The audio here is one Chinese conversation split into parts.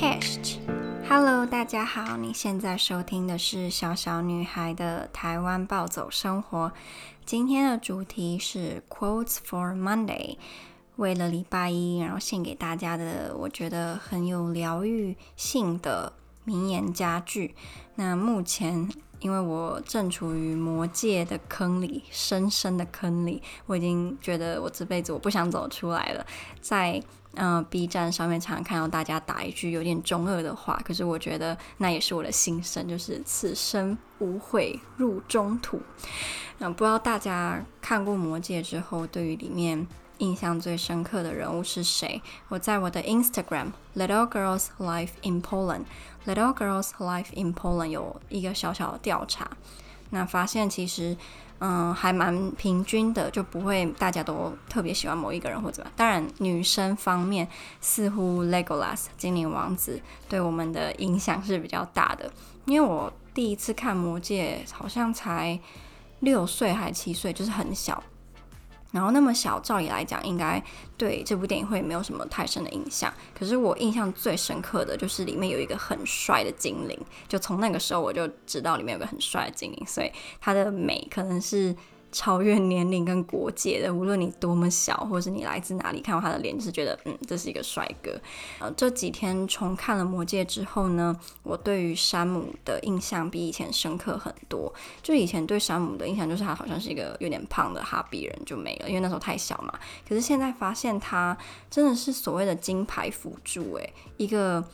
cast hello 大家好，你现在收听的是小小女孩的台湾暴走生活。今天的主题是 Quotes for Monday，为了礼拜一，然后献给大家的，我觉得很有疗愈性的名言佳句。那目前，因为我正处于魔界的坑里，深深的坑里，我已经觉得我这辈子我不想走出来了。在嗯、B 站上面常常看到大家打一句有点中二的话，可是我觉得那也是我的心声，就是此生无悔入中土。嗯、不知道大家看过魔戒之后，对于里面印象最深刻的人物是谁？我在我的 Instagram Little Girls Life in Poland Little Girls Life in Poland 有一个小小的调查，那发现其实嗯还蛮平均的，就不会大家都特别喜欢某一个人或者怎么。当然，女生方面似乎 Legolas 精灵王子对我们的影响是比较大的，因为我第一次看魔戒好像才六岁还七岁，就是很小。然后那么小，照理来讲，应该对这部电影会没有什么太深的印象。可是我印象最深刻的就是里面有一个很帅的精灵，就从那个时候我就知道里面有个很帅的精灵，所以他的美可能是。超越年龄跟国界的，无论你多么小，或是你来自哪里，看到他的脸就是觉得，嗯，这是一个帅哥。呃，这几天重看了《魔戒》之后呢，我对于山姆的印象比以前深刻很多。就以前对山姆的印象就是他好像是一个有点胖的哈比人就没了，因为那时候太小嘛。可是现在发现他真的是所谓的金牌辅助，诶，一个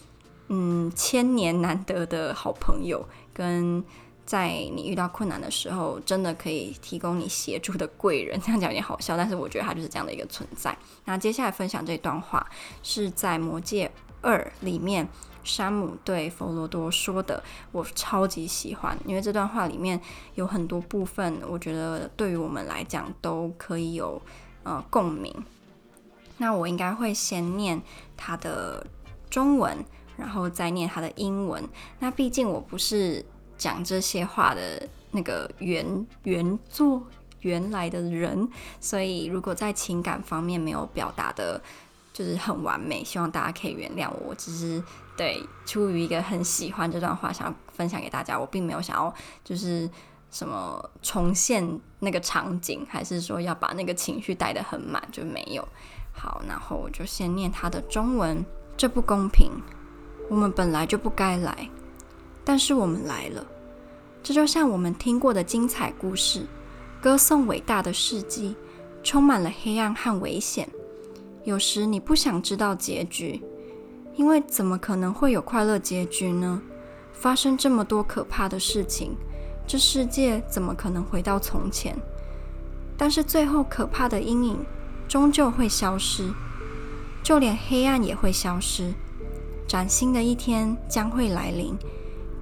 嗯千年难得的好朋友跟。在你遇到困难的时候，真的可以提供你协助的贵人，这样讲有点好笑，但是我觉得他就是这样的一个存在。那接下来分享这段话是在《魔戒二》里面，山姆对佛罗多说的，我超级喜欢，因为这段话里面有很多部分，我觉得对于我们来讲都可以有呃共鸣。那我应该会先念他的中文，然后再念他的英文。那毕竟我不是。讲这些话的那个原原作原来的人，所以如果在情感方面没有表达的，就是很完美，希望大家可以原谅我。只是对出于一个很喜欢这段话，想要分享给大家。我并没有想要就是什么重现那个场景，还是说要把那个情绪带得很满，就没有。好，然后我就先念他的中文。这不公平，我们本来就不该来。但是我们来了，这就像我们听过的精彩故事，歌颂伟大的事迹，充满了黑暗和危险。有时你不想知道结局，因为怎么可能会有快乐结局呢？发生这么多可怕的事情，这世界怎么可能回到从前？但是最后，可怕的阴影终究会消失，就连黑暗也会消失，崭新的一天将会来临。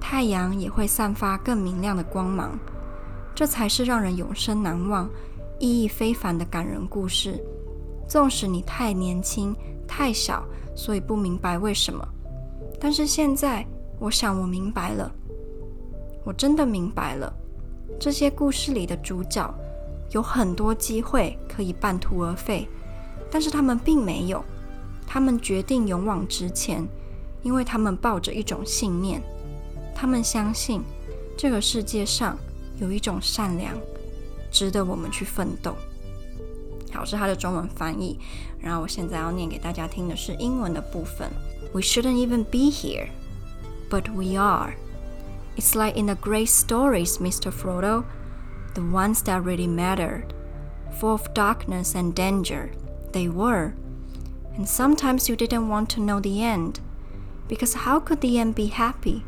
太阳也会散发更明亮的光芒，这才是让人永生难忘、意义非凡的感人故事。纵使你太年轻、太小，所以不明白为什么，但是现在，我想我明白了。我真的明白了，这些故事里的主角有很多机会可以半途而废，但是他们并没有，他们决定勇往直前，因为他们抱着一种信念。他们相信这个世界上有一种善良，值得我们去奋斗。好，是他的中文翻译。然后我现在要念给大家听的是英文的部分。We shouldn't even be here, but we are. It's like in the great stories, Mr. Frodo, the ones that really mattered, full of darkness and danger. They were. And sometimes you didn't want to know the end, because how could the end be happy?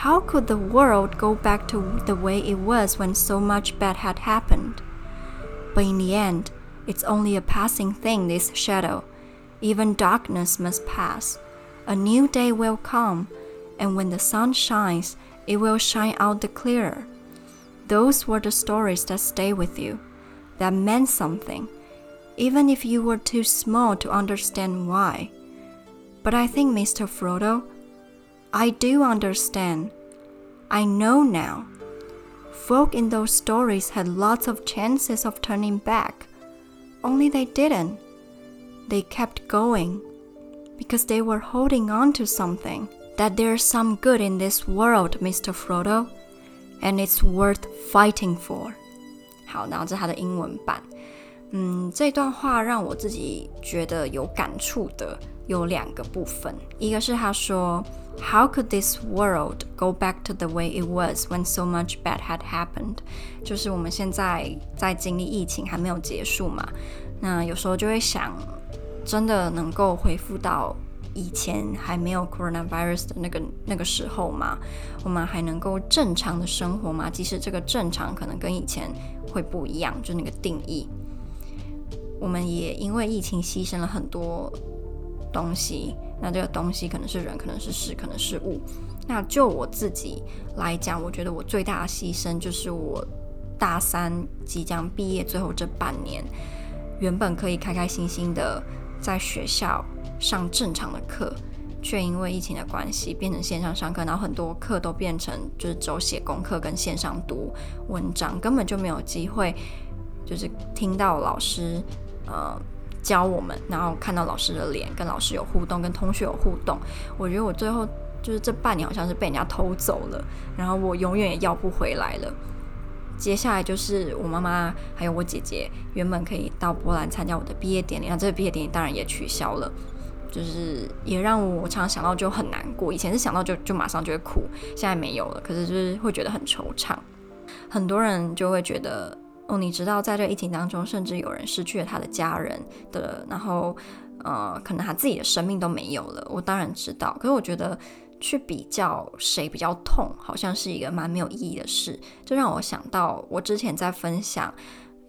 How could the world go back to the way it was when so much bad had happened? But in the end, it's only a passing thing, this shadow. Even darkness must pass. A new day will come, and when the sun shines, it will shine out the clearer. Those were the stories that stay with you, that meant something, even if you were too small to understand why. But I think, Mr. Frodo, I do understand. I know now. Folk in those stories had lots of chances of turning back, only they didn't. They kept going. Because they were holding on to something. That there's some good in this world, Mr. Frodo, and it's worth fighting for. 好，然后这是它的英文版。嗯，这段话让我自己觉得有感触的有两个部分，一个是他说 ，How could this world go back to the way it was when so much bad had happened？就是我们现在在经历疫情还没有结束嘛，那有时候就会想，真的能够恢复到以前还没有 coronavirus 的那个那个时候吗？我们还能够正常的生活吗？即使这个正常可能跟以前会不一样，就那个定义。我们也因为疫情牺牲了很多东西，那这个东西可能是人，可能是事，可能是物。那就我自己来讲，我觉得我最大的牺牲就是我大三即将毕业最后这半年，原本可以开开心心的在学校上正常的课，却因为疫情的关系变成线上上课，然后很多课都变成就是只有写功课跟线上读文章，根本就没有机会就是听到老师。呃，教我们，然后看到老师的脸，跟老师有互动，跟同学有互动。我觉得我最后就是这半年好像是被人家偷走了，然后我永远也要不回来了。接下来就是我妈妈还有我姐姐原本可以到波兰参加我的毕业典礼，那这个毕业典礼当然也取消了，就是也让我常常想到就很难过。以前是想到就就马上就会哭，现在没有了，可是就是会觉得很惆怅。很多人就会觉得。哦，你知道，在这疫情当中，甚至有人失去了他的家人的，然后，呃，可能他自己的生命都没有了。我当然知道，可是我觉得去比较谁比较痛，好像是一个蛮没有意义的事。就让我想到，我之前在分享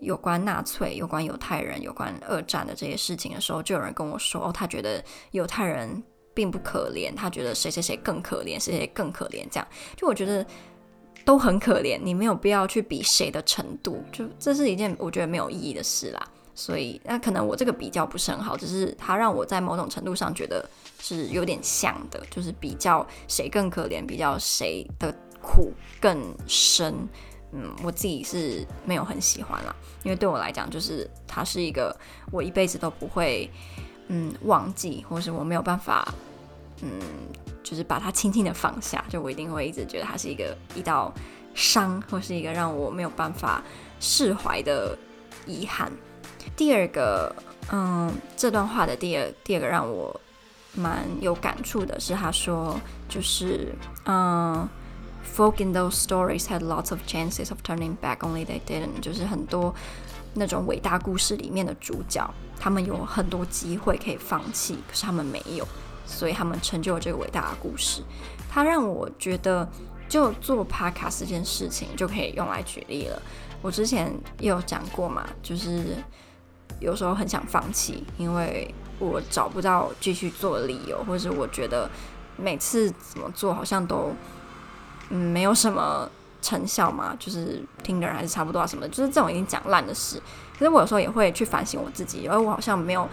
有关纳粹、有关犹太人、有关二战的这些事情的时候，就有人跟我说，哦，他觉得犹太人并不可怜，他觉得谁谁谁更可怜，谁谁更可怜，这样。就我觉得。都很可怜，你没有必要去比谁的程度，就这是一件我觉得没有意义的事啦。所以那可能我这个比较不是很好，只是它让我在某种程度上觉得是有点像的，就是比较谁更可怜，比较谁的苦更深。嗯，我自己是没有很喜欢啦，因为对我来讲，就是它是一个我一辈子都不会嗯忘记，或是我没有办法嗯。就是把它轻轻的放下，就我一定会一直觉得它是一个一道伤，或是一个让我没有办法释怀的遗憾。第二个，嗯，这段话的第二第二个让我蛮有感触的是，他说就是，嗯，folk in those stories had lots of chances of turning back, only they didn't。就是很多那种伟大故事里面的主角，他们有很多机会可以放弃，可是他们没有。所以他们成就了这个伟大的故事。他让我觉得，就做 podcast 这件事情就可以用来举例了。我之前也有讲过嘛，就是有时候很想放弃，因为我找不到继续做的理由，或者我觉得每次怎么做好像都嗯没有什么成效嘛，就是听的人还是差不多啊什么，就是这种已经讲烂的事。可是我有时候也会去反省我自己，因为我好像没有。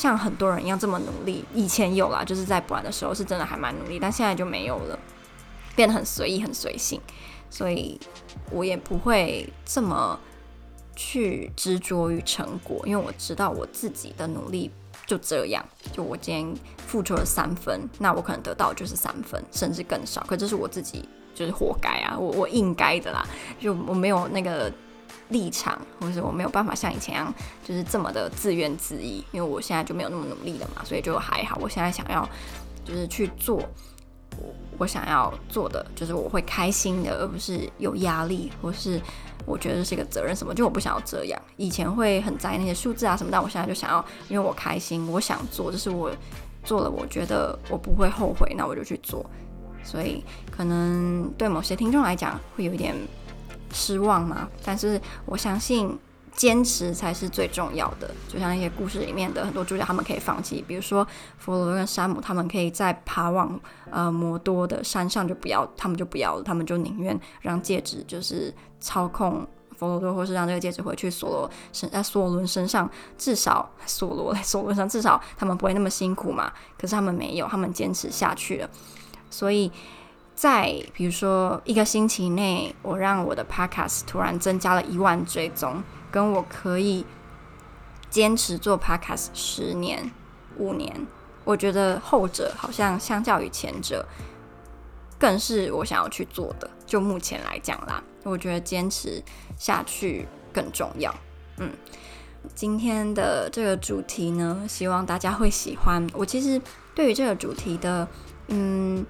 像很多人一样这么努力，以前有啦，就是在波兰的时候是真的还蛮努力，但现在就没有了，变得很随意、很随性，所以我也不会这么去执着于成果，因为我知道我自己的努力就这样，就我今天付出了三分，那我可能得到就是三分，甚至更少，可这是我自己就是活该啊，我我应该的啦，就我没有那个。立场，或是我没有办法像以前一样，就是这么的自怨自艾，因为我现在就没有那么努力了嘛，所以就还好。我现在想要就是去做我我想要做的，就是我会开心的，而不是有压力，或是我觉得是一个责任什么，就我不想要这样。以前会很在意那些数字啊什么，但我现在就想要，因为我开心，我想做，就是我做了，我觉得我不会后悔，那我就去做。所以可能对某些听众来讲会有一点。失望吗？但是我相信坚持才是最重要的。就像一些故事里面的很多主角，他们可以放弃，比如说弗罗多跟山姆，他们可以在爬往呃摩多的山上就不要，他们就不要了，他们就宁愿让戒指就是操控弗罗多，或是让这个戒指回去索罗身在索伦身上，至少索罗在索伦上，至少他们不会那么辛苦嘛。可是他们没有，他们坚持下去了，所以。在比如说一个星期内，我让我的 podcast 突然增加了一万追踪，跟我可以坚持做 podcast 十年、五年，我觉得后者好像相较于前者，更是我想要去做的。就目前来讲啦，我觉得坚持下去更重要。嗯，今天的这个主题呢，希望大家会喜欢。我其实对于这个主题的，嗯。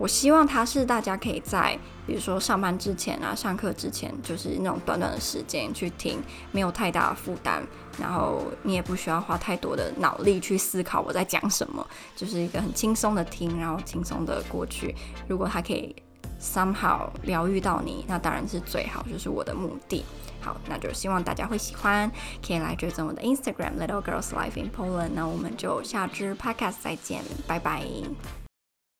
我希望它是大家可以在，比如说上班之前啊，上课之前，就是那种短短的时间去听，没有太大的负担，然后你也不需要花太多的脑力去思考我在讲什么，就是一个很轻松的听，然后轻松的过去。如果它可以 somehow 疗愈到你，那当然是最好，就是我的目的。好，那就希望大家会喜欢，可以来追踪我的 Instagram Little Girls Life in Poland。那我们就下支 Podcast 再见，拜拜。